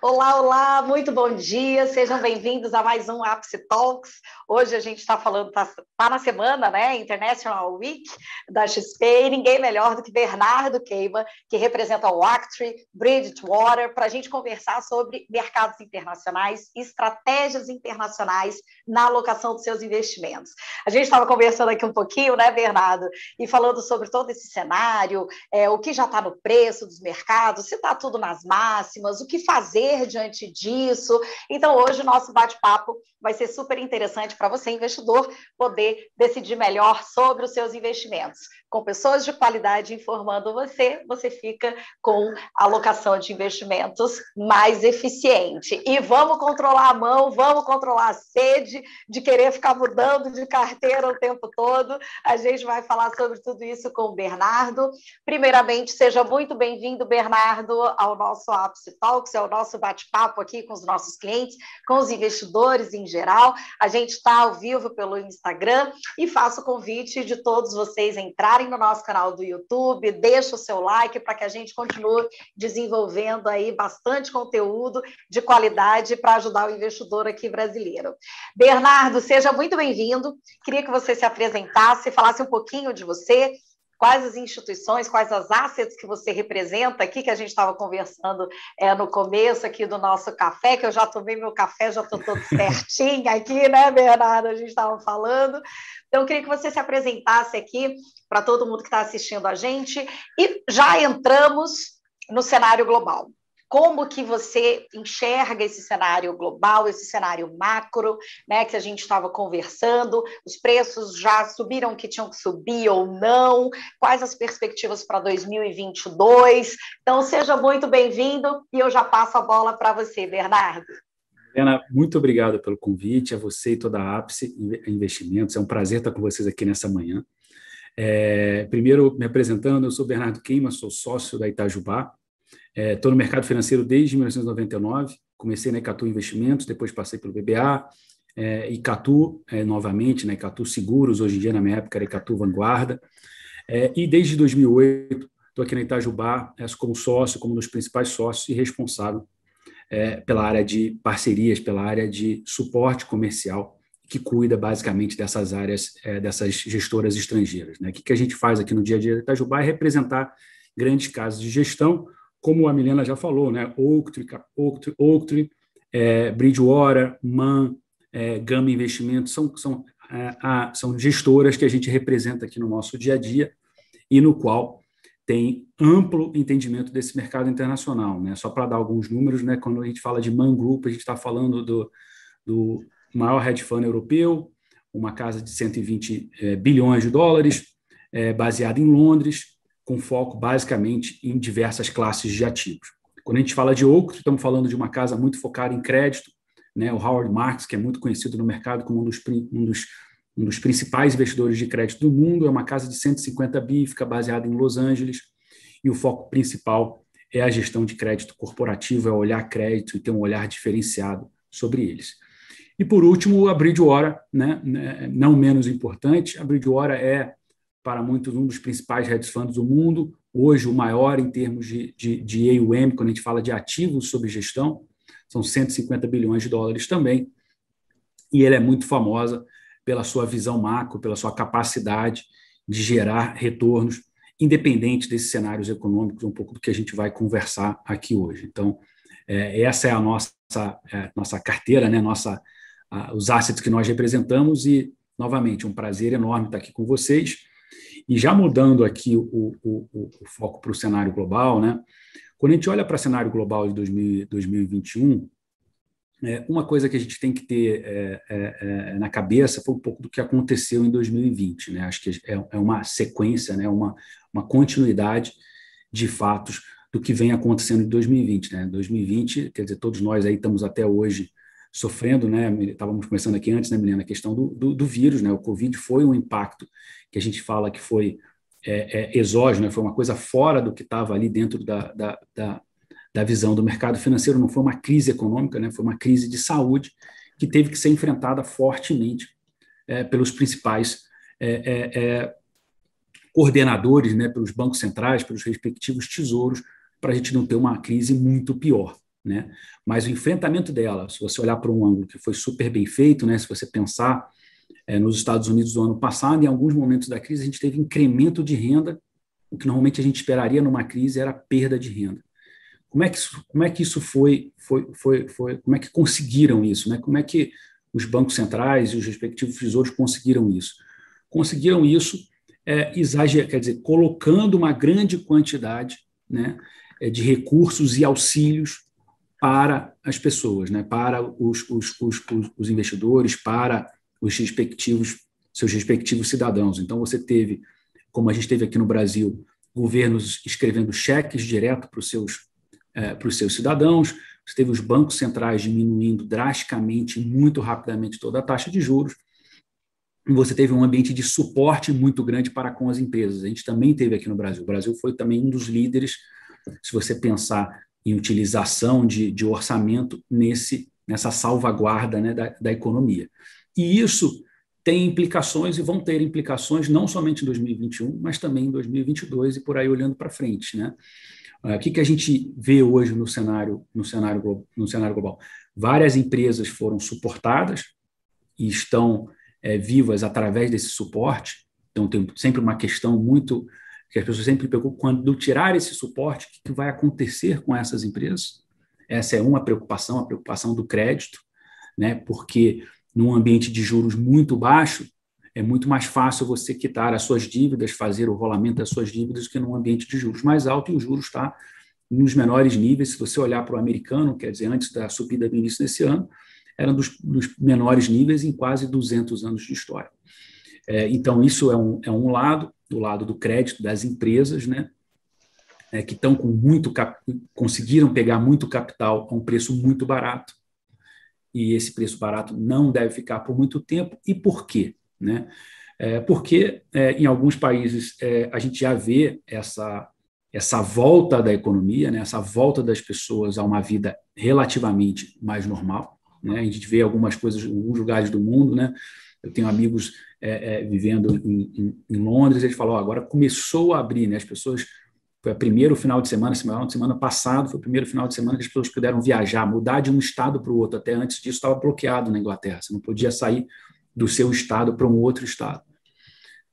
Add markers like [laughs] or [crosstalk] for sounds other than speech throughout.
Olá, olá, muito bom dia, sejam bem-vindos a mais um Apse Talks. Hoje a gente está falando, está tá na semana, né, International Week da XP, e ninguém melhor do que Bernardo Queima, que representa o Actree, Bridgewater, para a gente conversar sobre mercados internacionais, estratégias internacionais na alocação dos seus investimentos. A gente estava conversando aqui um pouquinho, né, Bernardo, e falando sobre todo esse cenário, é, o que já está no preço dos mercados, se está tudo nas máximas, o que fazer fazer diante disso. Então, hoje o nosso bate-papo vai ser super interessante para você, investidor, poder decidir melhor sobre os seus investimentos. Com pessoas de qualidade informando você, você fica com a alocação de investimentos mais eficiente. E vamos controlar a mão, vamos controlar a sede de querer ficar mudando de carteira o tempo todo. A gente vai falar sobre tudo isso com o Bernardo. Primeiramente, seja muito bem-vindo, Bernardo, ao nosso Apse Talks, ao nosso bate-papo aqui com os nossos clientes, com os investidores em geral. A gente está ao vivo pelo Instagram e faço o convite de todos vocês entrarem no nosso canal do YouTube, deixa o seu like para que a gente continue desenvolvendo aí bastante conteúdo de qualidade para ajudar o investidor aqui brasileiro. Bernardo, seja muito bem-vindo. Queria que você se apresentasse, falasse um pouquinho de você, quais as instituições, quais as assets que você representa aqui, que a gente estava conversando é, no começo aqui do nosso café, que eu já tomei meu café, já estou todo [laughs] certinho aqui, né, Bernardo? A gente estava falando. Então, eu queria que você se apresentasse aqui para todo mundo que está assistindo a gente e já entramos no cenário global como que você enxerga esse cenário global, esse cenário macro, né, que a gente estava conversando, os preços já subiram que tinham que subir ou não, quais as perspectivas para 2022. Então, seja muito bem-vindo e eu já passo a bola para você, Bernardo. Helena, muito obrigado pelo convite, a você e toda a Ápice Investimentos. É um prazer estar com vocês aqui nessa manhã. É, primeiro, me apresentando, eu sou Bernardo Queima, sou sócio da Itajubá, Estou é, no mercado financeiro desde 1999, comecei na Icatu Investimentos, depois passei pelo BBA, é, Icatu é, novamente, né, Icatu Seguros, hoje em dia na minha época era Icatu Vanguarda, é, e desde 2008 estou aqui na Itajubá é, como sócio, como um dos principais sócios e responsável é, pela área de parcerias, pela área de suporte comercial, que cuida basicamente dessas áreas, é, dessas gestoras estrangeiras. Né? O que, que a gente faz aqui no dia a dia da Itajubá é representar grandes casos de gestão, como a Milena já falou, né? Oaktree, Oaktree, Oaktree é, Bridgewater, Man, é, Gama Investimentos, são, são, é, a, são gestoras que a gente representa aqui no nosso dia a dia e no qual tem amplo entendimento desse mercado internacional. Né? Só para dar alguns números, né? quando a gente fala de Man Group, a gente está falando do, do maior hedge fund europeu, uma casa de 120 é, bilhões de dólares, é, baseada em Londres, com foco basicamente em diversas classes de ativos. Quando a gente fala de Oaktree, estamos falando de uma casa muito focada em crédito, né? O Howard Marks, que é muito conhecido no mercado como um dos, um dos, um dos principais investidores de crédito do mundo, é uma casa de 150 bi, fica baseada em Los Angeles, e o foco principal é a gestão de crédito corporativo, é olhar crédito e ter um olhar diferenciado sobre eles. E por último, a Bridgewater, né? não menos importante, a Bridgewater é para muitos um dos principais hedge funds do mundo, hoje o maior em termos de, de, de AUM, quando a gente fala de ativos sob gestão, são 150 bilhões de dólares também, e ela é muito famosa pela sua visão macro, pela sua capacidade de gerar retornos, independente desses cenários econômicos, um pouco do que a gente vai conversar aqui hoje. Então, é, essa é a nossa, é, nossa carteira, né, nossa, a, os assets que nós representamos, e, novamente, um prazer enorme estar aqui com vocês. E já mudando aqui o, o, o, o foco para o cenário global, né? quando a gente olha para o cenário global de 2000, 2021, é, uma coisa que a gente tem que ter é, é, é, na cabeça foi um pouco do que aconteceu em 2020. Né? Acho que é, é, uma sequência, né? uma, uma continuidade de fatos do que vem acontecendo em 2020. Né? 2020, quer dizer, todos nós aí estamos até hoje sofrendo, né? Estávamos começando aqui antes, né, Milena, a questão do, do, do, vírus, né? O Covid foi um impacto que a gente fala que foi é, é, exógeno, né? foi uma coisa fora do que estava ali dentro da, da, da, da, visão do mercado financeiro, não foi uma crise econômica, né? Foi uma crise de saúde que teve que ser enfrentada fortemente é, pelos principais é, é, é, coordenadores, né? Pelos bancos centrais, pelos respectivos tesouros, para a gente não ter uma crise muito pior. Né? Mas o enfrentamento dela, se você olhar para um ângulo que foi super bem feito, né? Se você pensar é, nos Estados Unidos do ano passado, em alguns momentos da crise a gente teve incremento de renda, o que normalmente a gente esperaria numa crise era perda de renda. Como é que isso, como é que isso foi, foi, foi, foi, como é que conseguiram isso, né? Como é que os bancos centrais e os respectivos tesouros conseguiram isso? Conseguiram isso é, exager, quer dizer, colocando uma grande quantidade, né, é, de recursos e auxílios para as pessoas, né, para os, os, os, os investidores, para os respectivos seus respectivos cidadãos. Então você teve, como a gente teve aqui no Brasil, governos escrevendo cheques direto para os seus é, para os seus cidadãos, você teve os bancos centrais diminuindo drasticamente, muito rapidamente toda a taxa de juros, você teve um ambiente de suporte muito grande para com as empresas. A gente também teve aqui no Brasil. O Brasil foi também um dos líderes, se você pensar em utilização de, de orçamento nesse, nessa salvaguarda né, da, da economia. E isso tem implicações e vão ter implicações não somente em 2021, mas também em 2022 e por aí olhando para frente, né? Ah, o que, que a gente vê hoje no cenário, no, cenário, no cenário global? Várias empresas foram suportadas e estão é, vivas através desse suporte. Então, tem sempre uma questão muito que as pessoas sempre preocupam quando tirar esse suporte, o que, vai acontecer com essas empresas? Essa é uma preocupação, a preocupação do crédito, né? porque num ambiente de juros muito baixo, é muito mais fácil você quitar as suas dívidas, fazer o rolamento das suas dívidas, que num ambiente de juros mais alto, e o juros está nos menores níveis. Se você olhar para o americano, quer dizer, antes da subida do início desse ano, era dos, dos menores níveis em quase 200 anos de história. É, então, isso é um, é um lado, do lado do crédito das empresas, né, é, que estão com muito conseguiram pegar muito capital a um preço muito barato, e esse preço barato não deve ficar por muito tempo. E por quê? Né? É, porque é, em alguns países é, a gente já vê essa, essa volta da economia, né? essa volta das pessoas a uma vida relativamente mais normal. Né? A gente vê algumas coisas em alguns lugares do mundo. Né? Eu tenho amigos é, é, vivendo em, em, em, Londres, eles falam: oh, agora começou a abrir, né? as pessoas. Foi o primeiro final de semana, semana, semana passado, foi o primeiro final de semana que as pessoas puderam viajar, mudar de um estado para o outro. Até antes disso estava bloqueado na Inglaterra, você não podia sair do seu estado para um outro estado.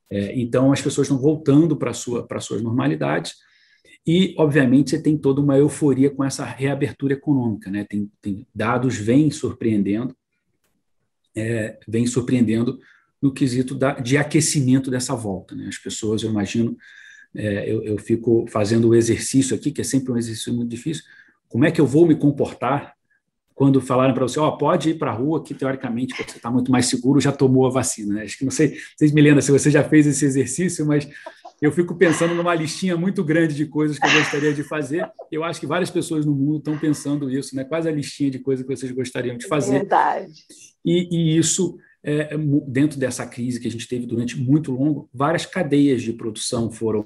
É, então, as pessoas estão voltando para sua, as suas normalidades e, obviamente, você tem toda uma euforia com essa reabertura econômica. Né? Tem, tem dados vêm surpreendendo, é, vem surpreendendo no quesito da, de aquecimento dessa volta. Né? As pessoas, eu imagino, é, eu, eu fico fazendo o exercício aqui, que é sempre um exercício muito difícil, como é que eu vou me comportar quando falarem para você, ó, oh, pode ir para a rua, que teoricamente você está muito mais seguro, já tomou a vacina. Né? Acho que não sei, vocês me lembram se você já fez esse exercício, mas eu fico pensando numa listinha muito grande de coisas que eu gostaria de fazer. Eu acho que várias pessoas no mundo estão pensando isso, né? Quase a listinha de coisas que vocês gostariam de fazer. Verdade. E, e isso, é, dentro dessa crise que a gente teve durante muito longo, várias cadeias de produção foram,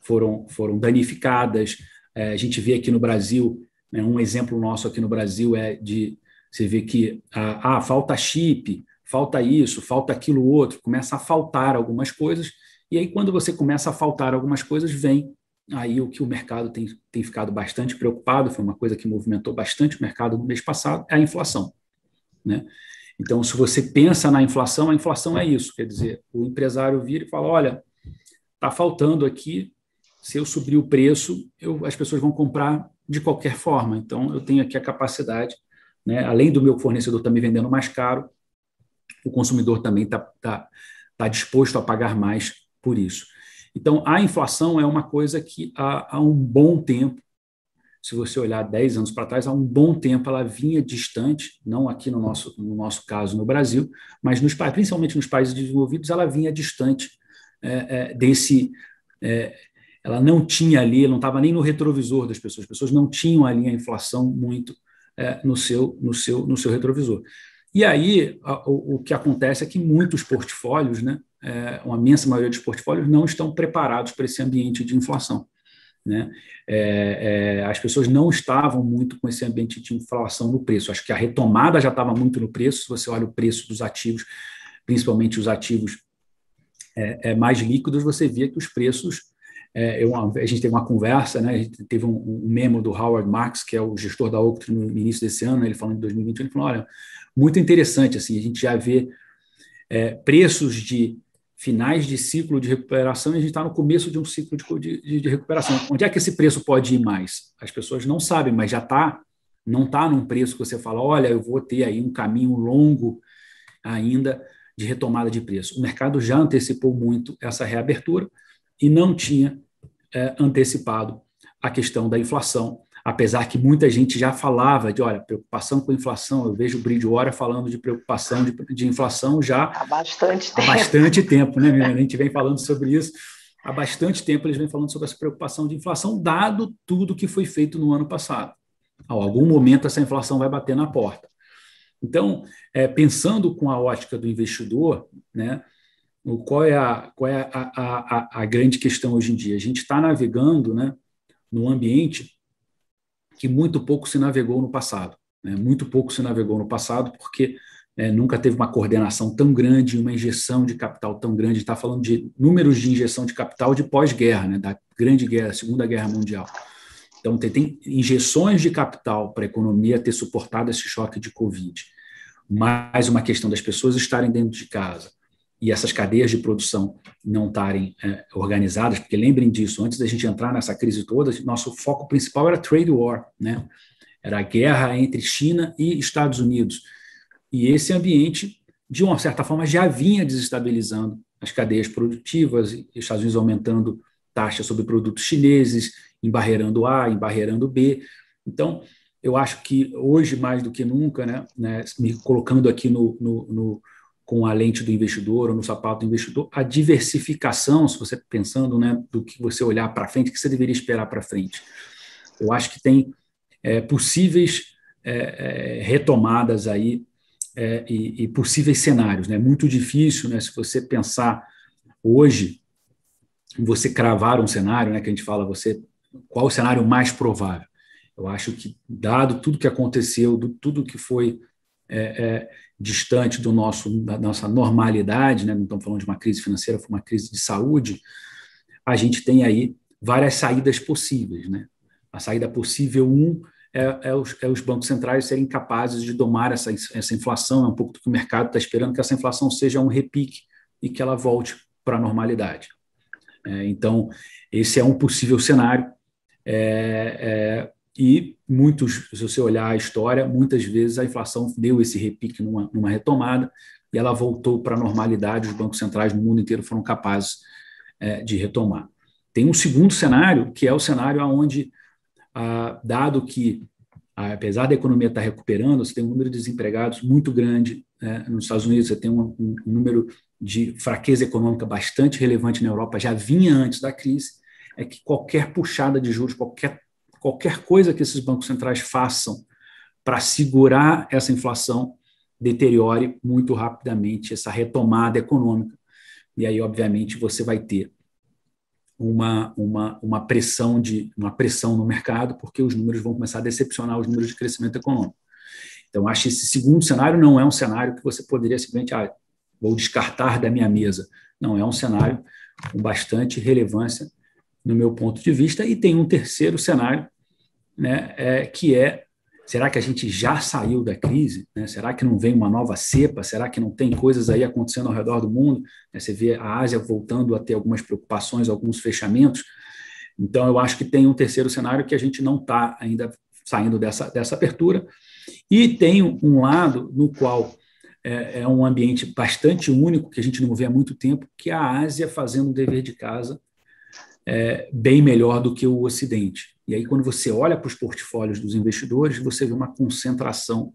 foram, foram danificadas. É, a gente vê aqui no Brasil né? Um exemplo nosso aqui no Brasil é de você ver que ah, ah, falta chip, falta isso, falta aquilo outro, começa a faltar algumas coisas, e aí quando você começa a faltar algumas coisas, vem aí o que o mercado tem, tem ficado bastante preocupado, foi uma coisa que movimentou bastante o mercado no mês passado, é a inflação. Né? Então, se você pensa na inflação, a inflação é isso, quer dizer, o empresário vira e fala, olha, está faltando aqui, se eu subir o preço, eu, as pessoas vão comprar de qualquer forma. Então, eu tenho aqui a capacidade, né, além do meu fornecedor estar tá me vendendo mais caro, o consumidor também está tá, tá disposto a pagar mais por isso. Então, a inflação é uma coisa que há, há um bom tempo, se você olhar 10 anos para trás, há um bom tempo ela vinha distante, não aqui no nosso, no nosso caso no Brasil, mas nos, principalmente nos países desenvolvidos, ela vinha distante é, é, desse, é, ela não tinha ali, não estava nem no retrovisor das pessoas, as pessoas não tinham ali a inflação muito é, no, seu, no, seu, no seu retrovisor. E aí, a, o, o, que acontece é que muitos portfólios, né, é, uma imensa maioria dos portfólios, não estão preparados para esse ambiente de inflação. Né? É, é, as pessoas não estavam muito com esse ambiente de inflação no preço. Acho que a retomada já estava muito no preço. Se você olha o preço dos ativos, principalmente os ativos é, é mais líquidos, você via que os preços é, eu, a gente teve uma conversa, né, a gente teve um, um, memo do Howard Marks, que é o gestor da Oaktree no início desse ano, ele falando de 2020, ele falou, olha, muito interessante, assim, a gente já vê é, preços de finais de ciclo de recuperação e a gente está no começo de um ciclo de, de, de, recuperação. Onde é que esse preço pode ir mais? As pessoas não sabem, mas já está, não está num preço que você fala, olha, eu vou ter aí um caminho longo ainda de retomada de preço. O mercado já antecipou muito essa reabertura e não tinha é, antecipado a questão da inflação, apesar que muita gente já falava de, olha, preocupação com inflação, eu vejo o Bridgewater falando de preocupação de, de inflação já há bastante tempo. Há bastante tempo, né, A gente vem falando sobre isso. Há bastante tempo eles vêm falando sobre essa preocupação de inflação, dado tudo que foi feito no ano passado. A algum momento essa inflação vai bater na porta. Então, é, pensando com a ótica do investidor, né, qual é, a, qual é a, a, a grande questão hoje em dia? A gente está navegando né, num ambiente que muito pouco se navegou no passado. Né? Muito pouco se navegou no passado, porque é, nunca teve uma coordenação tão grande, uma injeção de capital tão grande. Está falando de números de injeção de capital de pós-guerra, né, da Grande Guerra, Segunda Guerra Mundial. Então, tem, tem injeções de capital para a economia ter suportado esse choque de Covid. Mais uma questão das pessoas estarem dentro de casa e essas cadeias de produção não estarem é, organizadas, porque lembrem disso, antes da gente entrar nessa crise toda, nosso foco principal era trade war, né? Era a guerra entre China e Estados Unidos. E esse ambiente, de uma certa forma, já vinha desestabilizando as cadeias produtivas, Estados Unidos aumentando taxas sobre produtos chineses, embarreirando A, embarreirando B. Então, eu acho que hoje, mais do que nunca, né, né me colocando aqui no, no, no, com a lente do investidor ou no sapato do investidor, a diversificação, se você pensando né, do que você olhar para frente, o que você deveria esperar para frente. Eu acho que tem é, possíveis é, é, retomadas aí é, e, e, possíveis cenários. É né? muito difícil, né, se você pensar hoje, você cravar um cenário, né, que a gente fala, você qual o cenário mais provável? Eu acho que, dado tudo que aconteceu, do, tudo que foi é, é, distante do nosso, da nossa normalidade, né? não estamos falando de uma crise financeira, foi uma crise de saúde, a gente tem aí várias saídas possíveis. Né? A saída possível, um, é, é, os, é, os, bancos centrais serem capazes de domar essa, essa inflação, é um pouco do que o mercado está esperando, que essa inflação seja um repique e que ela volte para a normalidade. É, então, esse é um possível cenário. É, é, e muitos, se você olhar a história, muitas vezes a inflação deu esse repique numa, numa retomada e ela voltou para a normalidade. Os bancos centrais no mundo inteiro foram capazes é, de retomar. Tem um segundo cenário, que é o cenário onde, ah, dado que, ah, apesar da economia estar recuperando, você tem um número de desempregados muito grande. Né? Nos Estados Unidos, você tem um, um número de fraqueza econômica bastante relevante na Europa, já vinha antes da crise. É que qualquer puxada de juros, qualquer qualquer coisa que esses bancos centrais façam para segurar essa inflação deteriore muito rapidamente essa retomada econômica. E aí, obviamente, você vai ter uma, uma, uma pressão de uma pressão no mercado, porque os números vão começar a decepcionar os números de crescimento econômico. Então, acho que esse segundo cenário não é um cenário que você poderia simplesmente, ah, vou descartar da minha mesa. Não, é um cenário com bastante relevância no meu ponto de vista, e tem um terceiro cenário, né, é, que é será que a gente já saiu da crise? Né? Será que não vem uma nova cepa? Será que não tem coisas aí acontecendo ao redor do mundo? Né, você vê a Ásia voltando a ter algumas preocupações, alguns fechamentos. Então, eu acho que tem um terceiro cenário que a gente não está ainda saindo dessa, dessa abertura. E tem um lado no qual é, é, um ambiente bastante único, que a gente não vê há muito tempo, que é a Ásia fazendo o dever de casa é, bem melhor do que o Ocidente. E aí, quando você olha para os portfólios dos investidores, você vê uma concentração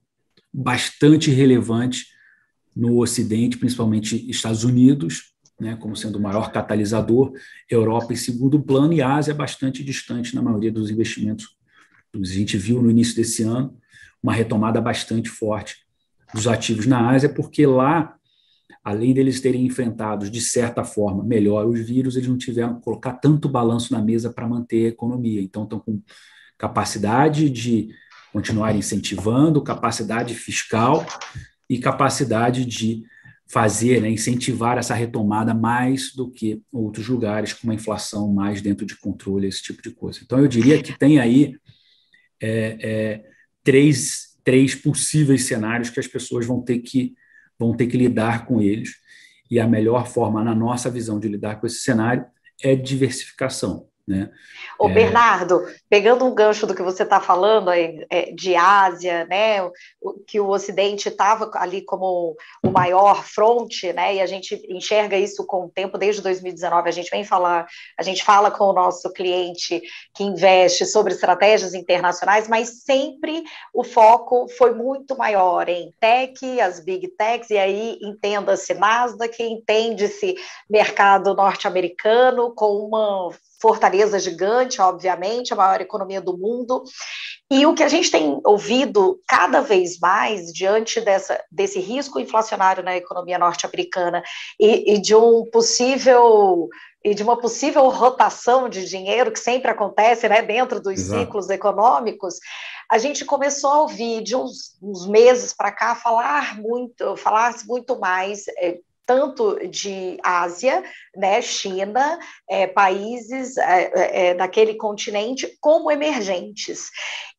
bastante relevante no Ocidente, principalmente Estados Unidos, né, como sendo o maior catalisador, Europa em segundo plano e Ásia bastante distante na maioria dos investimentos. A gente viu no início desse ano uma retomada bastante forte dos ativos na Ásia, porque lá além deles terem enfrentado, de certa forma, melhor os vírus, eles não tiveram que colocar tanto balanço na mesa para manter a economia. Então, estão com capacidade de continuar incentivando, capacidade fiscal e capacidade de fazer, né, incentivar essa retomada mais do que outros lugares com uma inflação mais dentro de controle, esse tipo de coisa. Então, eu diria que tem aí é, é, três, três possíveis cenários que as pessoas vão ter que, vão ter que lidar com eles. E a melhor forma, na nossa visão, de lidar com esse cenário é diversificação. Né? Ô, é... Bernardo, pegando um gancho do que você está falando aí, é, de Ásia, né, que o Ocidente estava ali como o maior fronte, né, e a gente enxerga isso com o tempo, desde 2019, a gente vem falar, a gente fala com o nosso cliente que investe sobre estratégias internacionais, mas sempre o foco foi muito maior em tech, as big techs, e aí entenda-se Nasdaq, entende-se mercado norte-americano com uma fortaleza gigante, obviamente, a maior economia do mundo. E o que a gente tem ouvido cada vez mais diante dessa, desse risco inflacionário na economia norte-americana e, e de um possível e de uma possível rotação de dinheiro que sempre acontece né, dentro dos Exato. ciclos econômicos, a gente começou a ouvir de uns, uns meses para cá falar muito, falar muito mais é, tanto de Ásia, né, China, é, países é, é, é, daquele continente, como emergentes.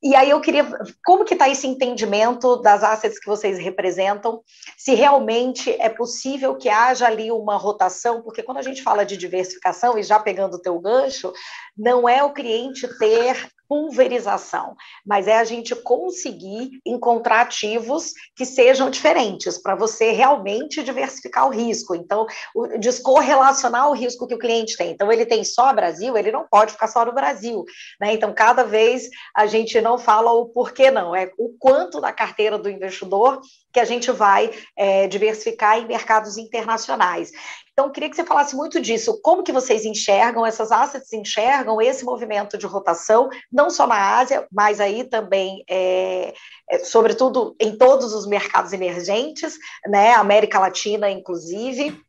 E aí eu queria, como que está esse entendimento das assets que vocês representam, se realmente é possível que haja ali uma rotação, porque quando a gente fala de diversificação, e já pegando o teu gancho, não é o cliente ter pulverização, mas é a gente conseguir encontrar ativos que sejam diferentes, para você realmente diversificar o risco. Então, o, descorrelacionar o risco que o cliente tem. Então, ele tem só Brasil, ele não pode ficar só no Brasil. Né? Então, cada vez a gente não fala o porquê não, é o quanto da carteira do investidor que a gente vai é, diversificar em mercados internacionais. Então, queria que você falasse muito disso. Como que vocês enxergam, essas assets enxergam esse movimento de rotação, não só na Ásia, mas aí também, é, é, sobretudo, em todos os mercados emergentes, né, América Latina, inclusive.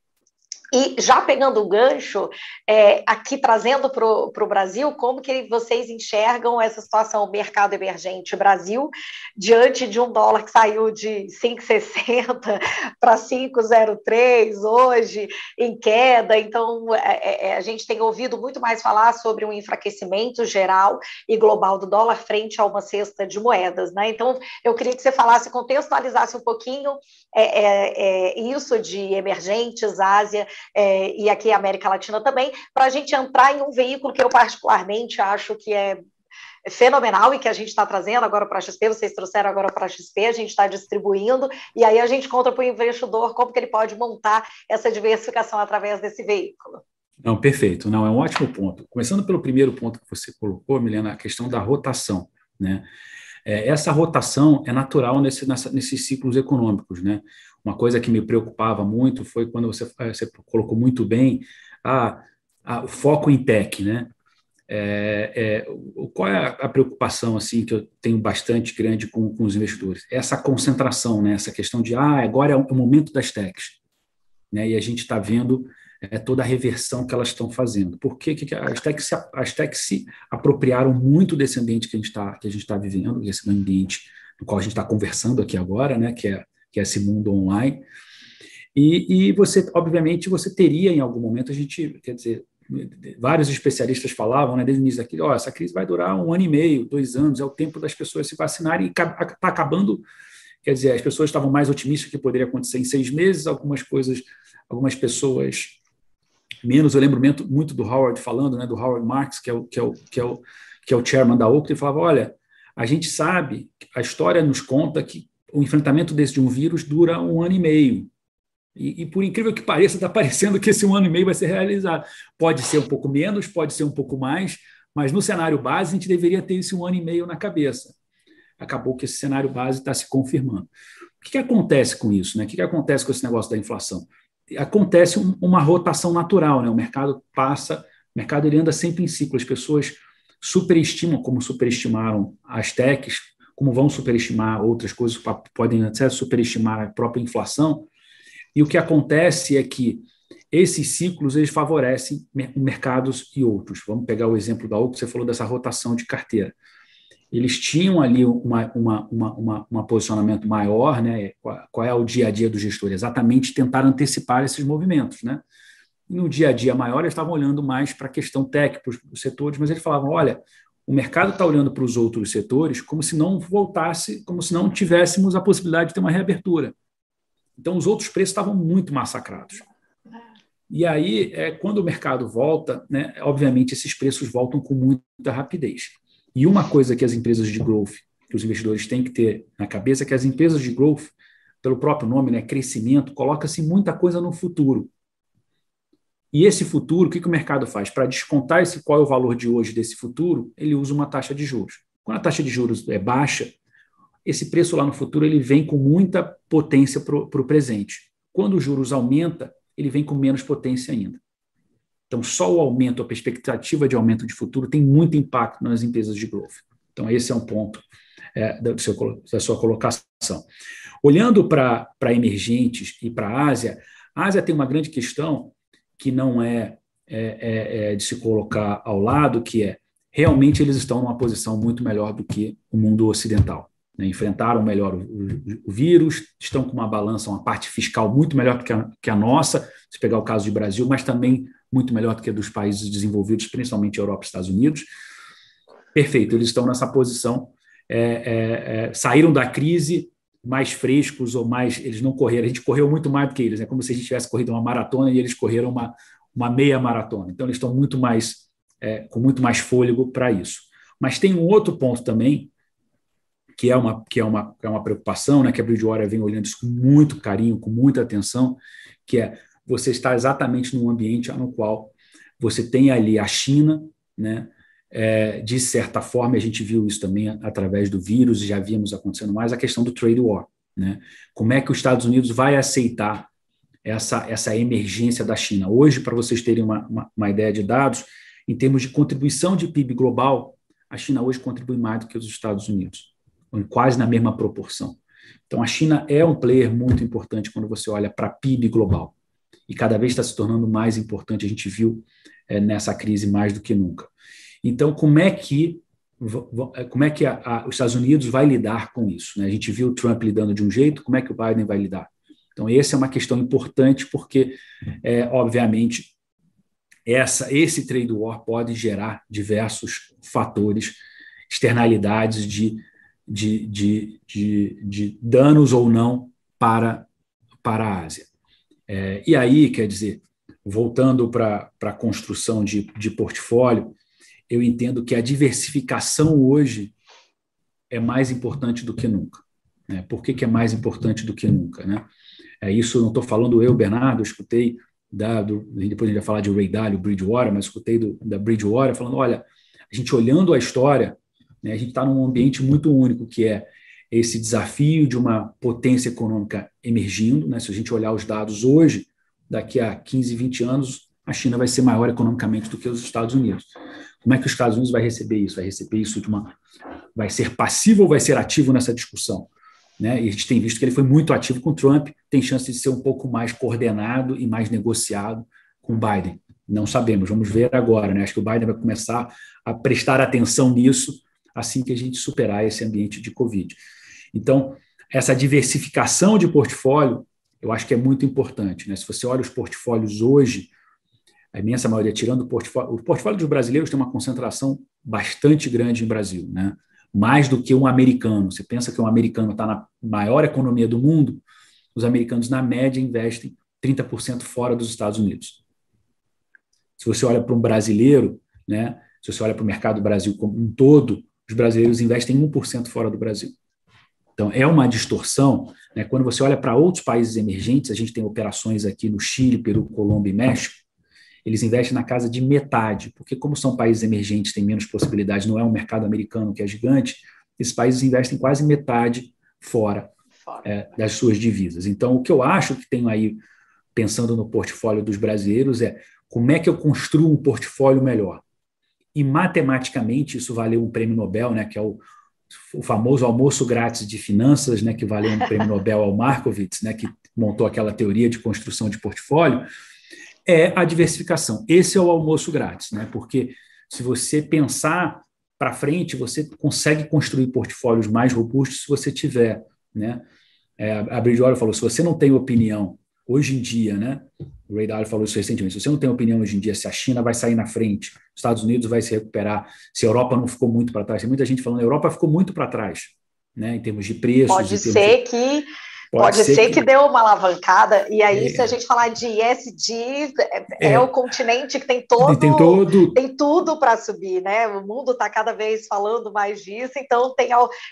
E já pegando o gancho, é, aqui trazendo para o Brasil, como que vocês enxergam essa situação, mercado emergente Brasil, diante de um dólar que saiu de 5,60 para 5,03 hoje, em queda, então é, é, é, a gente tem ouvido muito mais falar sobre um enfraquecimento geral e global do dólar frente a uma cesta de moedas, né? Então, eu queria que você falasse, contextualizasse um pouquinho é, é, isso de emergentes, Ásia, é, e aqui América Latina também, para a gente entrar em um veículo que eu particularmente acho que é fenomenal e que a gente está trazendo agora para a XP, vocês trouxeram agora para a XP, a gente está distribuindo, e aí a gente conta para o investidor como que ele pode montar essa diversificação através desse veículo. Não, perfeito. Não, é um ótimo ponto. Começando pelo primeiro ponto que você colocou, Milena, a questão da rotação. Né? É, essa rotação é natural nesse, nessa, nesses ciclos econômicos. Né? Uma coisa que me preocupava muito foi quando você, eh, você colocou muito bem a, a, o foco em tech, né? É, é, qual é a preocupação assim que eu tenho bastante grande com, com os investidores? Essa concentração, né? essa questão de ah, agora é o momento das techs. Né? E a gente está vendo é, toda a reversão que elas estão fazendo. Por que, que as, techs se, as techs se apropriaram muito desse ambiente que a gente está tá vivendo, esse ambiente no qual a gente está conversando aqui agora, né? que é que é esse mundo online. E, e você, obviamente, você teria em algum momento, a gente, quer dizer, vários especialistas falavam, né, desde o início daqui, ó, essa crise vai durar um ano e meio, dois anos, é o tempo das pessoas se vacinarem e está acabando, quer dizer, as pessoas estavam mais otimistas que poderia acontecer em seis meses, algumas coisas, algumas pessoas menos, eu lembro muito, do Howard falando, né, do Howard Marks, que é o, que é o, que é o, que é o chairman da Oakley, falava, olha, a gente sabe, a história nos conta que o enfrentamento desse de um vírus dura um ano e meio. E, e, por incrível que pareça, está [laughs] parecendo que esse um ano e meio vai ser realizado. Pode ser um pouco menos, pode ser um pouco mais, mas no cenário base a gente deveria ter esse um ano e meio na cabeça. Acabou que esse cenário base está se confirmando. O que, que, acontece com isso? Né? O que, que acontece com esse negócio da inflação? Acontece um, uma rotação natural, né? o mercado passa, o mercado ele anda sempre em ciclo, as pessoas superestimam, como superestimaram as techs, como vão superestimar outras coisas, podem até superestimar a própria inflação. E o que acontece é que esses ciclos eles favorecem mercados e outros. Vamos pegar o exemplo da outra, você falou dessa rotação de carteira. eles tinham ali uma, uma, uma, uma, posicionamento maior, né? Qual, qual, é o dia a dia do gestor? Exatamente tentar antecipar esses movimentos, né? no dia a dia maior, eles estavam olhando mais para a questão técnica, para os setores, mas eles falavam: olha, o mercado está olhando para os outros setores como se não voltasse, como se não tivéssemos a possibilidade de ter uma reabertura. Então, os outros preços estavam muito massacrados. E aí, é, quando o mercado volta, né, obviamente, esses preços voltam com muita rapidez. E uma coisa que as empresas de growth, que os investidores têm que ter na cabeça, é que as empresas de growth, pelo próprio nome, né, crescimento, coloca-se muita coisa no futuro. E esse futuro, o que, que o mercado faz? Para descontar esse qual é o valor de hoje desse futuro, ele usa uma taxa de juros. Quando a taxa de juros é baixa, esse preço lá no futuro ele vem com muita potência para o presente. Quando os juros aumenta, ele vem com menos potência ainda. Então, só o aumento, a perspectiva de aumento de futuro tem muito impacto nas empresas de growth. Então, esse é um ponto é, da, seu, da sua colocação. Olhando para emergentes e para a Ásia, a Ásia tem uma grande questão que não é, é, é, é de se colocar ao lado, que é realmente eles estão numa posição muito melhor do que o mundo ocidental. Né? Enfrentaram melhor o, o, o, vírus, estão com uma balança, uma parte fiscal muito melhor que a, que a nossa, se pegar o caso do Brasil, mas também muito melhor do que a dos países desenvolvidos, principalmente Europa e Estados Unidos. Perfeito, eles estão nessa posição, é, é, é saíram da crise mais frescos ou mais. Eles não correram, a gente correu muito mais do que eles, é como se a gente tivesse corrido uma maratona e eles correram uma, uma meia maratona. Então, eles estão muito mais, é, com muito mais fôlego para isso. Mas tem um outro ponto também, que é uma, que é uma, que é uma preocupação, né, que a Bridgewater vem olhando isso com muito carinho, com muita atenção, que é você está exatamente num ambiente no qual você tem ali a China, né, é, de certa forma, a gente viu isso também através do vírus, e já víamos acontecendo mais, a questão do trade war. Né? Como é que os Estados Unidos vai aceitar essa, essa emergência da China? Hoje, para vocês terem uma, uma, uma ideia de dados, em termos de contribuição de PIB global, a China hoje contribui mais do que os Estados Unidos, quase na mesma proporção. Então, a China é um player muito importante quando você olha para PIB global. E cada vez está se tornando mais importante, a gente viu é, nessa crise mais do que nunca. Então, como é que como é que a, a, os Estados Unidos vai lidar com isso? Né? A gente viu o Trump lidando de um jeito, como é que o Biden vai lidar? Então, essa é uma questão importante, porque, é, obviamente, essa, esse trade war pode gerar diversos fatores, externalidades de, de, de, de, de danos ou não para, para a Ásia. É, e aí, quer dizer, voltando para a construção de, de portfólio, eu entendo que a diversificação hoje é mais importante do que nunca. Né? Por que, que é mais importante do que nunca? Né? É, isso não estou falando eu, Bernardo, eu escutei, da, do, depois a gente vai falar de Ray Dalio, Bridgewater, mas escutei do, da Bridgewater falando, olha, a gente olhando a história, né, a gente está num ambiente muito único, que é esse desafio de uma potência econômica emergindo. Né? Se a gente olhar os dados hoje, daqui a 15, 20 anos, a China vai ser maior economicamente do que os Estados Unidos. Como é que os Estados Unidos vai receber isso? Vai receber isso de uma. Vai ser passivo ou vai ser ativo nessa discussão? Né? E a gente tem visto que ele foi muito ativo com Trump, tem chance de ser um pouco mais coordenado e mais negociado com Biden. Não sabemos, vamos ver agora. Né? Acho que o Biden vai começar a prestar atenção nisso assim que a gente superar esse ambiente de Covid. Então, essa diversificação de portfólio, eu acho que é muito importante. Né? Se você olha os portfólios hoje, a imensa maioria, tirando o portfólio, o portfólio dos brasileiros tem uma concentração bastante grande em Brasil, né? mais do que um americano. Você pensa que um americano está na maior economia do mundo, os americanos, na média, investem 30% fora dos Estados Unidos. Se você olha para um brasileiro, né, se você olha para o mercado do Brasil como um todo, os brasileiros investem 1% fora do Brasil. Então, é uma distorção. Né? Quando você olha para outros países emergentes, a gente tem operações aqui no Chile, Peru, Colômbia e México, eles investem na casa de metade, porque como são países emergentes, têm menos possibilidade, não é um mercado americano que é gigante, esses países investem quase metade fora, fora. É, das suas divisas. Então, o que eu acho que tenho aí, pensando no portfólio dos brasileiros, é como é que eu construo um portfólio melhor? E matematicamente, isso valeu um prêmio Nobel, né, que é o, o famoso almoço grátis de finanças, né, que valeu um prêmio [laughs] Nobel ao Markowitz, né, que montou aquela teoria de construção de portfólio é a diversificação. Esse é o almoço grátis, né? Porque se você pensar para frente, você consegue construir portfólios mais robustos se você tiver, né? É, a Bridgewater falou, se você não tem opinião hoje em dia, né? O Ray Dalio falou isso recentemente. Se você não tem opinião hoje em dia se a China vai sair na frente, os Estados Unidos vai se recuperar, se a Europa não ficou muito para trás. Tem muita gente falando, a Europa ficou muito para trás, né? Em termos de preços. Pode ser de... que Pode, Pode ser, ser que... que... deu uma alavancada, e aí, é. se a gente falar de ESG, é, é, é o continente que tem todo, tem, todo... tem tudo para subir, né? O mundo está cada vez falando mais disso, então tem,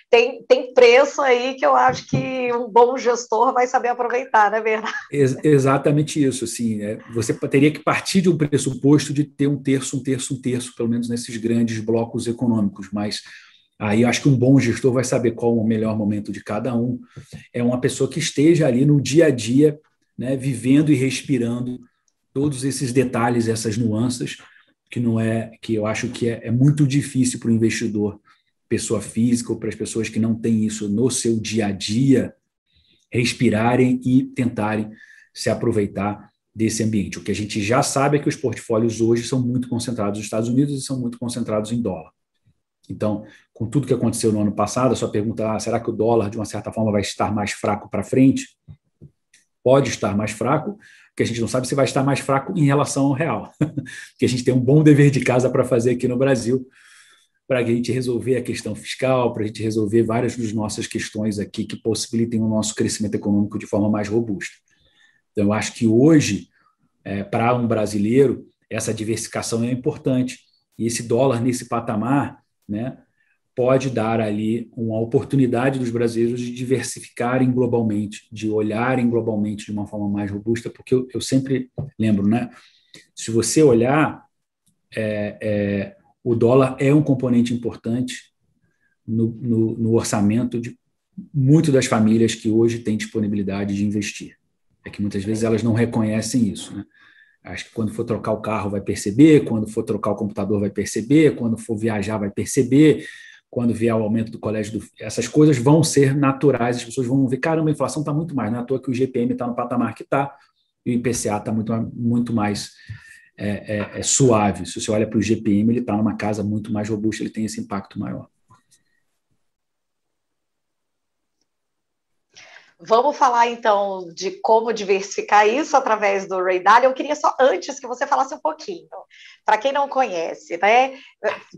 tem, tem preço aí que eu acho que um bom gestor vai saber aproveitar, né, verdade? Ex exatamente isso, assim, é, você teria que partir de um pressuposto de ter um terço, um terço, um terço, pelo menos nesses grandes blocos econômicos, mas Aí acho que um bom gestor vai saber qual o melhor momento de cada um. É uma pessoa que esteja ali no dia a dia, né, vivendo e respirando todos esses detalhes, essas nuances, que não é, que eu acho que é, é muito difícil para o investidor, pessoa física ou para as pessoas que não têm isso no seu dia a dia, respirarem e tentarem se aproveitar desse ambiente. O que a gente já sabe é que os portfólios hoje são muito concentrados nos Estados Unidos e são muito concentrados em dólar. Então, com tudo que aconteceu no ano passado, a sua pergunta, ah, será que o dólar, de uma certa forma, vai estar mais fraco para frente? Pode estar mais fraco, porque a gente não sabe se vai estar mais fraco em relação ao real. [laughs] porque a gente tem um bom dever de casa para fazer aqui no Brasil, para a gente resolver a questão fiscal, para a gente resolver várias das nossas questões aqui que possibilitem o nosso crescimento econômico de forma mais robusta. Então, eu acho que hoje, é, para um brasileiro, essa diversificação é importante. E esse dólar nesse patamar, né, pode dar ali uma oportunidade dos brasileiros de diversificarem globalmente, de olharem globalmente de uma forma mais robusta, porque eu, eu sempre lembro, né? Se você olhar, é, é, o dólar é um componente importante no, no, no orçamento de muito das famílias que hoje têm disponibilidade de investir. É que muitas vezes elas não reconhecem isso, né? Acho que quando for trocar o carro vai perceber, quando for trocar o computador vai perceber, quando for viajar vai perceber, quando vier o aumento do colégio, do, essas coisas vão ser naturais, as pessoas vão ver, caramba, a inflação está muito mais, não é à toa que o GPM está no patamar que está, e o IPCA está muito, muito mais é, é, é suave. Se você olha para o GPM, ele está numa casa muito mais robusta, ele tem esse impacto maior. Vamos falar então de como diversificar isso através do Ray Dalio. Eu queria só antes que você falasse um pouquinho. Para quem não conhece, né?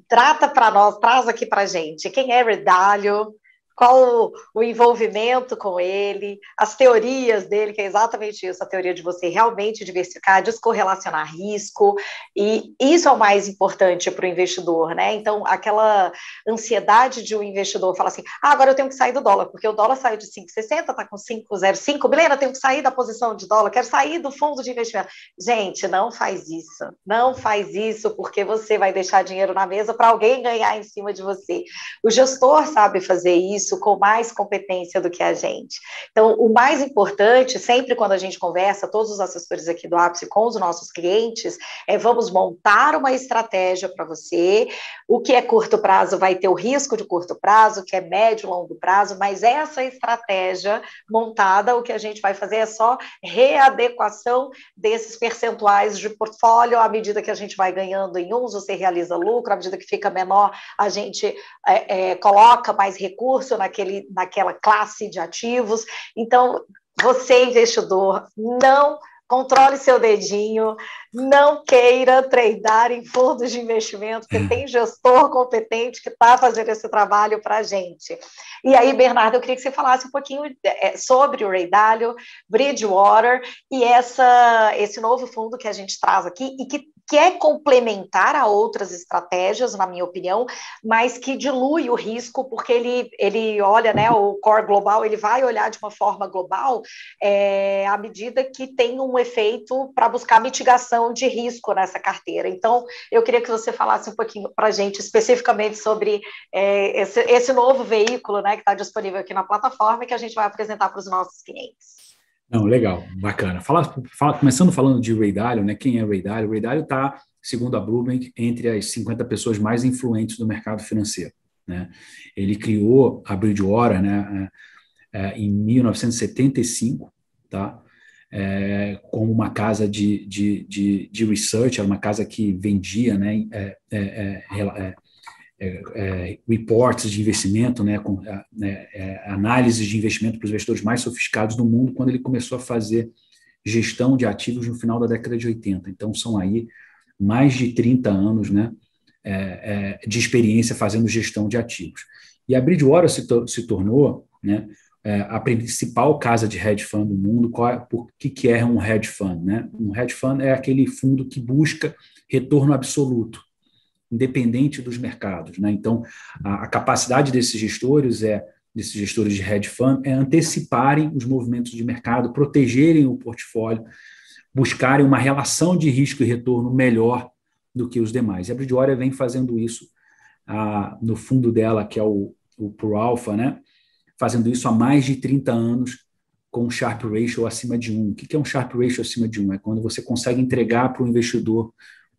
Trata para nós, traz aqui para gente quem é Ray Dalio, qual o, envolvimento com ele, as teorias dele, que é exatamente isso, a teoria de você realmente diversificar, descorrelacionar risco, e isso é o mais importante para o investidor, né? Então, aquela ansiedade de um investidor falar assim, ah, agora eu tenho que sair do dólar, porque o dólar saiu de 5,60, está com 5,05, Milena, tenho que sair da posição de dólar, quero sair do fundo de investimento. Gente, não faz isso, não faz isso, porque você vai deixar dinheiro na mesa para alguém ganhar em cima de você. O gestor sabe fazer isso, isso com mais competência do que a gente. Então, o mais importante, sempre quando a gente conversa, todos os assessores aqui do Ápice com os nossos clientes, é vamos montar uma estratégia para você. O que é curto prazo vai ter o risco de curto prazo, o que é médio e longo prazo, mas essa estratégia montada, o que a gente vai fazer é só readequação desses percentuais de portfólio à medida que a gente vai ganhando em uns, você realiza lucro, à medida que fica menor, a gente é, é, coloca mais recurso naquele, naquela classe de ativos. Então, você, investidor, não controle seu dedinho, não queira treinar em fundos de investimento, porque tem gestor competente que está fazendo esse trabalho para a gente. E aí, Bernardo, eu queria que você falasse um pouquinho é, sobre o Ray Dalio, Bridgewater e essa, esse novo fundo que a gente traz aqui e que quer complementar a outras estratégias, na minha opinião, mas que dilui o risco, porque ele, ele olha, né, o core global, ele vai olhar de uma forma global é, à medida que tem um efeito para buscar mitigação de risco nessa carteira. Então, eu queria que você falasse um pouquinho para a gente especificamente sobre é, esse, esse novo veículo né, que está disponível aqui na plataforma e que a gente vai apresentar para os nossos clientes. Não, legal, bacana. Fala, fala, começando falando de Ray Dalio, né? Quem é Ray Dalio? Ray Dalio está, segundo a Bloomberg, entre as 50 pessoas mais influentes do mercado financeiro. Né? Ele criou a Bridgewater né, é, é em 1975, tá? É, como uma casa de, de, de, de, research, era uma casa que vendia né, é, é, é, é, reports de investimento, né, com né, é, análises de investimento para os investidores mais sofisticados do mundo, quando ele começou a fazer gestão de ativos no final da década de 80. Então, são aí mais de 30 anos né, é, é, de experiência fazendo gestão de ativos. E a Bridgewater se, to se tornou né, é, a principal casa de hedge fund do mundo. Qual é, por que, que é um hedge fund? Né? Um hedge fund é aquele fundo que busca retorno absoluto, independente dos mercados. Né? Então, a, a capacidade desses gestores é desses gestores de hedge fund é anteciparem os movimentos de mercado, protegerem o portfólio, buscarem uma relação de risco e retorno melhor do que os demais. E a Bridgewater vem fazendo isso ah, no fundo dela, que é o, o Pro Alpha, né? fazendo isso há mais de 30 anos com um Sharp Ratio acima de 1. O que é um Sharp Ratio acima de 1? É quando você consegue entregar para o investidor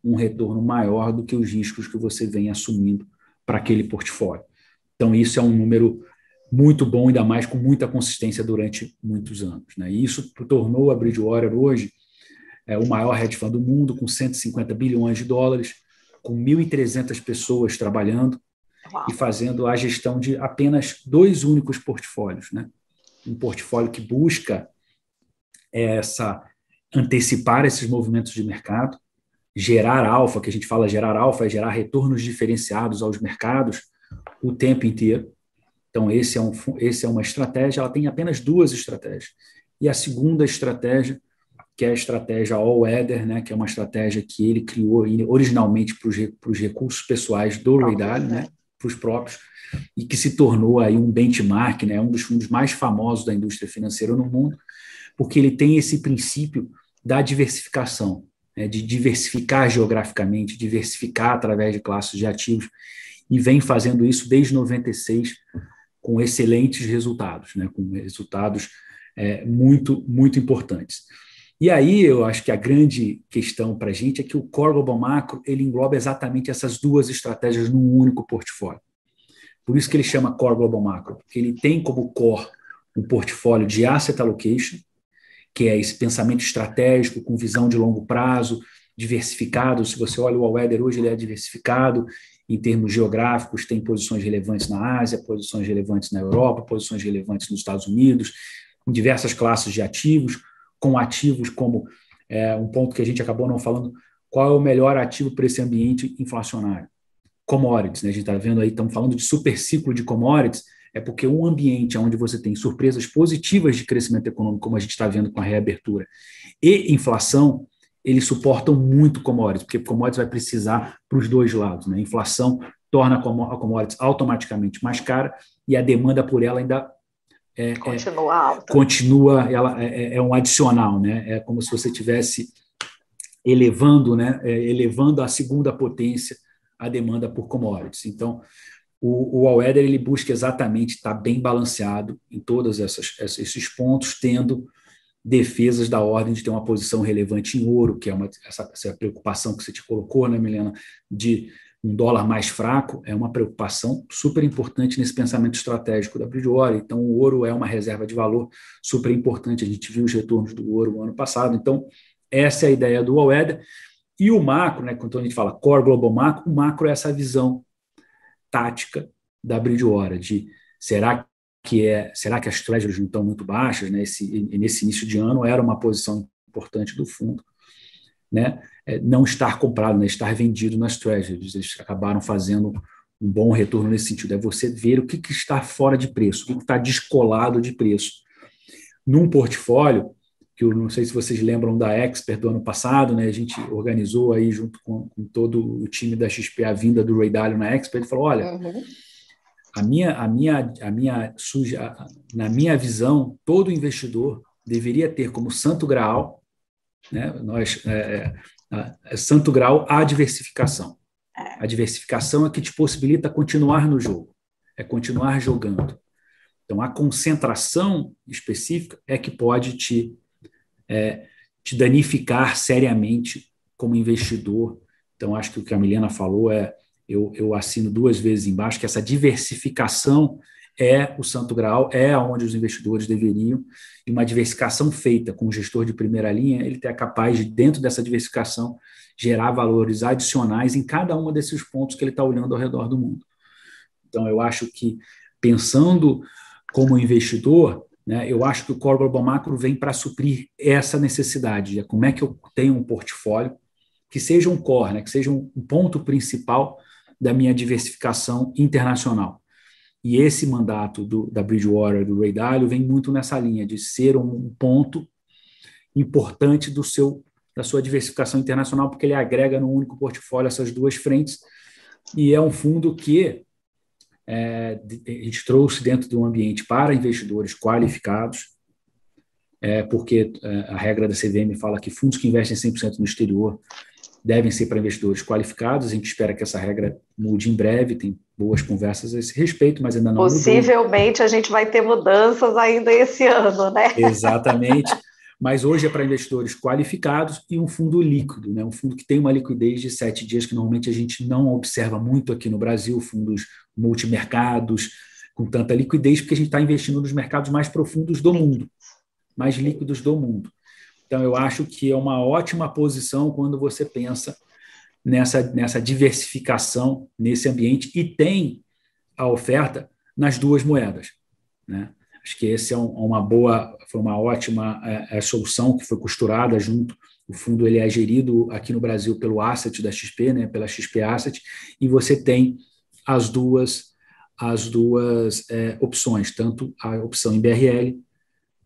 um retorno maior do que os riscos que você vem assumindo para aquele portfólio. Então, isso é um número muito bom, ainda mais com muita consistência durante muitos anos. Né? E isso tornou a Bridgewater hoje é, o maior hedge fund do mundo, com 150 bilhões de dólares, com 1.300 pessoas trabalhando Uau. e fazendo a gestão de apenas dois únicos portfólios. Né? Um portfólio que busca essa antecipar esses movimentos de mercado, gerar alfa, que a gente fala gerar alfa, é gerar retornos diferenciados aos mercados o tempo inteiro. Então, esse é, um, esse é uma estratégia, ela tem apenas duas estratégias. E a segunda estratégia, que é a estratégia All Weather, né, que é uma estratégia que ele criou originalmente para os recursos pessoais do Ray Dalio, né, para os próprios, e que se tornou aí um benchmark, né, um dos fundos mais famosos da indústria financeira no mundo, porque ele tem esse princípio da diversificação né, de diversificar geograficamente, diversificar através de classes de ativos, e vem fazendo isso desde 96 com excelentes resultados, né, com resultados é, muito, muito importantes. E aí eu acho que a grande questão para a gente é que o Core Global Macro ele engloba exatamente essas duas estratégias num único portfólio. Por isso que ele chama Core Global Macro, porque ele tem como core um portfólio de asset allocation, que é esse pensamento estratégico com visão de longo prazo, diversificado. Se você olha o All-Weather hoje, ele é diversificado em termos geográficos, tem posições relevantes na Ásia, posições relevantes na Europa, posições relevantes nos Estados Unidos, em diversas classes de ativos, com ativos como é, um ponto que a gente acabou não falando, qual é o melhor ativo para esse ambiente inflacionário? Commodities, né? a gente está vendo aí, estamos falando de super ciclo de commodities, é porque um ambiente onde você tem surpresas positivas de crescimento econômico, como a gente está vendo com a reabertura, e inflação, eles suportam muito commodities, porque commodities vai precisar para os dois lados. Né? A inflação torna a commodities automaticamente mais cara e a demanda por ela ainda é, é continua é, alta. Continua, ela é, é, é, um adicional, né? É como se você tivesse elevando, né? É, elevando a segunda potência a demanda por commodities. Então, o, o All-Weather ele busca exatamente estar bem balanceado em todos esses pontos, tendo defesas da ordem de ter uma posição relevante em ouro, que é uma, essa, essa preocupação que você te colocou, né, Milena, de um dólar mais fraco, é uma preocupação super importante nesse pensamento estratégico da Bridgewater. Então, o ouro é uma reserva de valor super importante. A gente viu os retornos do ouro no ano passado. Então, essa é a ideia do All-Weather. E o macro, né, quando a gente fala core global macro, o macro é essa visão tática da Bridgewater, de será que é, será que as treasuries não estão muito baixas, né? Esse, nesse início de ano era uma posição importante do fundo, né? É, não estar comprado, né? estar vendido nas treasuries, eles acabaram fazendo um bom retorno nesse sentido, é você ver o que, que está fora de preço, o que, está descolado de preço. Num portfólio, que eu não sei se vocês lembram da Expert do ano passado, né? A gente organizou aí junto com, com todo o time da XP a vinda do Ray Dalio na Expert e falou: olha, uhum. a minha, a minha, a minha suja, na minha visão, todo investidor deveria ter como santo graal, né? Nós é, é, é santo grau a diversificação. A diversificação é que te possibilita continuar no jogo, é continuar jogando. Então, a concentração específica é que pode te é, te danificar seriamente como investidor. Então, acho que o que a Milena falou é, eu, eu assino duas vezes embaixo, que essa diversificação é o santo grau, é onde os investidores deveriam, e uma diversificação feita com o gestor de primeira linha, ele é capaz de, dentro dessa diversificação, gerar valores adicionais em cada um desses pontos que ele está olhando ao redor do mundo. Então, eu acho que, pensando como investidor, eu acho que o Core Global Macro vem para suprir essa necessidade. É como é que eu tenho um portfólio que seja um core, né, que seja um ponto principal da minha diversificação internacional. E esse mandato do, da Bridgewater, do Ray Dalio, vem muito nessa linha de ser um ponto importante do seu da sua diversificação internacional, porque ele agrega no único portfólio essas duas frentes, e é um fundo que é, a gente trouxe dentro de um ambiente para investidores qualificados, é, porque é, a regra da CVM fala que fundos que investem 100% no exterior devem ser para investidores qualificados. A gente espera que essa regra mude em breve, tem boas conversas a esse respeito, mas ainda não Possivelmente mudou. a gente vai ter mudanças ainda esse ano, né? Exatamente. Mas hoje é para investidores qualificados e um fundo líquido, né? um fundo que tem uma liquidez de sete dias, que normalmente a gente não observa muito aqui no Brasil, fundos multimercados com tanta liquidez, porque a gente está investindo nos mercados mais profundos do mundo, mais líquidos do mundo. Então, eu acho que é uma ótima posição quando você pensa nessa, nessa diversificação nesse ambiente e tem a oferta nas duas moedas. Né? Acho que esse é um, uma boa, foi uma ótima é, é, solução que foi costurada junto. O fundo ele é gerido aqui no Brasil pelo Asset da XP, né, pela XP Asset, e você tem as duas as duas é, opções, tanto a opção em BRL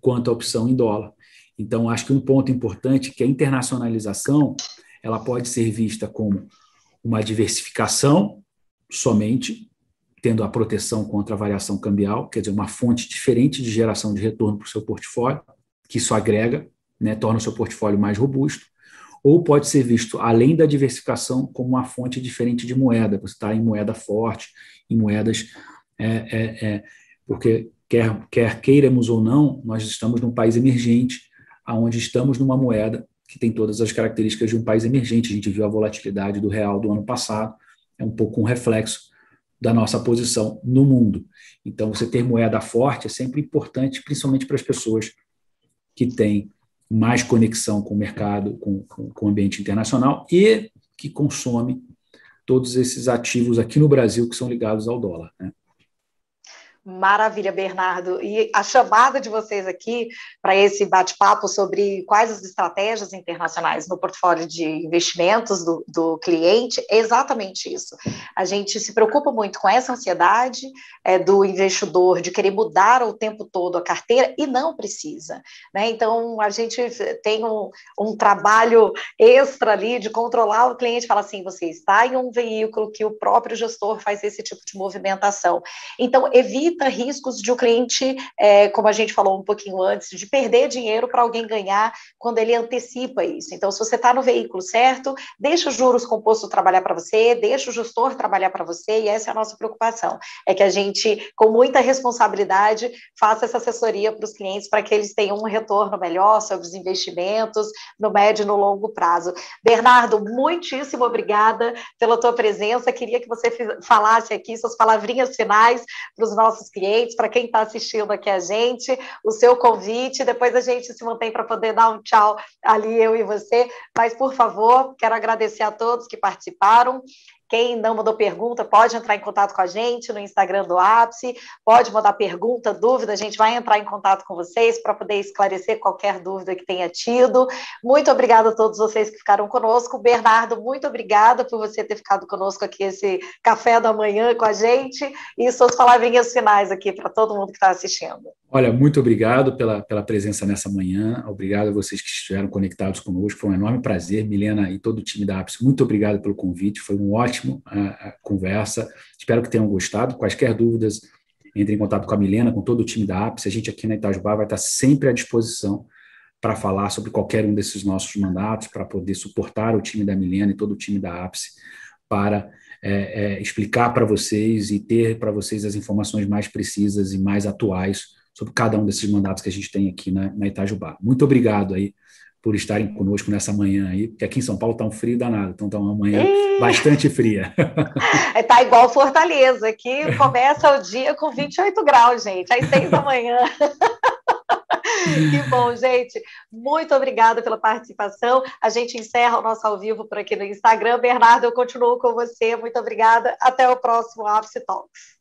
quanto a opção em dólar. Então, acho que um ponto importante é que a internacionalização ela pode ser vista como uma diversificação somente, tendo a proteção contra a variação cambial, quer dizer, uma fonte diferente de geração de retorno para o seu portfólio, que isso agrega, né, torna o seu portfólio mais robusto, ou pode ser visto, além da diversificação, como uma fonte diferente de moeda. Você está em moeda forte, em moedas. É, é, é, porque, quer, quer queiramos ou não, nós estamos num país emergente aonde estamos numa moeda que tem todas as características de um país emergente. A gente viu a volatilidade do real do ano passado, é um pouco um reflexo da nossa posição no mundo. Então, você ter moeda forte é sempre importante, principalmente para as pessoas que têm mais conexão com o mercado, com, com, com o ambiente internacional e que consomem todos esses ativos aqui no Brasil que são ligados ao dólar. Né? Maravilha, Bernardo. E a chamada de vocês aqui para esse bate-papo sobre quais as estratégias internacionais no portfólio de investimentos do, do, cliente é exatamente isso. A gente se preocupa muito com essa ansiedade é, do investidor de querer mudar o tempo todo a carteira e não precisa. Né? Então, a gente tem um, um trabalho extra ali de controlar o cliente, fala assim: você está em um veículo que o próprio gestor faz esse tipo de movimentação. Então, evite evita riscos de o cliente, é, como a gente falou um pouquinho antes, de perder dinheiro para alguém ganhar quando ele antecipa isso. Então, se você está no veículo certo, deixa os juros compostos trabalhar para você, deixa o gestor trabalhar para você, e essa é a nossa preocupação. É que a gente, com muita responsabilidade, faça essa assessoria para os clientes para que eles tenham um retorno melhor sobre os investimentos no médio e no longo prazo. Bernardo, muitíssimo obrigada pela tua presença. Queria que você falasse aqui suas palavrinhas finais para os nossos nossos clientes, para quem está assistindo aqui a gente, o seu convite. Depois a gente se mantém para poder dar um tchau ali, eu e você. Mas, por favor, quero agradecer a todos que participaram quem não mandou pergunta pode entrar em contato com a gente no Instagram do Ápice, pode mandar pergunta, dúvida, a gente vai entrar em contato com vocês para poder esclarecer qualquer dúvida que tenha tido. Muito obrigada a todos vocês que ficaram conosco. Bernardo, muito obrigada por você ter ficado conosco aqui esse café da manhã com a gente e suas palavrinhas finais aqui para todo mundo que está assistindo. Olha, muito obrigado pela, pela presença nessa manhã, obrigado a vocês que estiveram conectados conosco, foi um enorme prazer, Milena e todo o time da Ápice, muito obrigado pelo convite, foi um ótimo ótimo a, a conversa. Espero que tenham gostado. Quaisquer dúvidas, entre em contato com a Milena, com todo o time da APS. A gente aqui na Itajubá vai estar sempre à disposição para falar sobre qualquer um desses nossos mandatos, para poder suportar o time da Milena e todo o time da APS para é, é, explicar para vocês e ter para vocês as informações mais precisas e mais atuais sobre cada um desses mandatos que a gente tem aqui na, na Itajubá. Muito obrigado aí por estarem conosco nessa manhã aí, porque aqui em São Paulo está um frio danado, então está uma manhã bastante fria. Está [laughs] igual Fortaleza, aqui começa o dia com 28 graus, gente, às seis da manhã. [laughs] Que bom, gente. Muito obrigada pela participação. A gente encerra o nosso ao vivo por aqui no Instagram. Bernardo, eu continuo com você. Muito obrigada. Até o próximo Ápice Talks.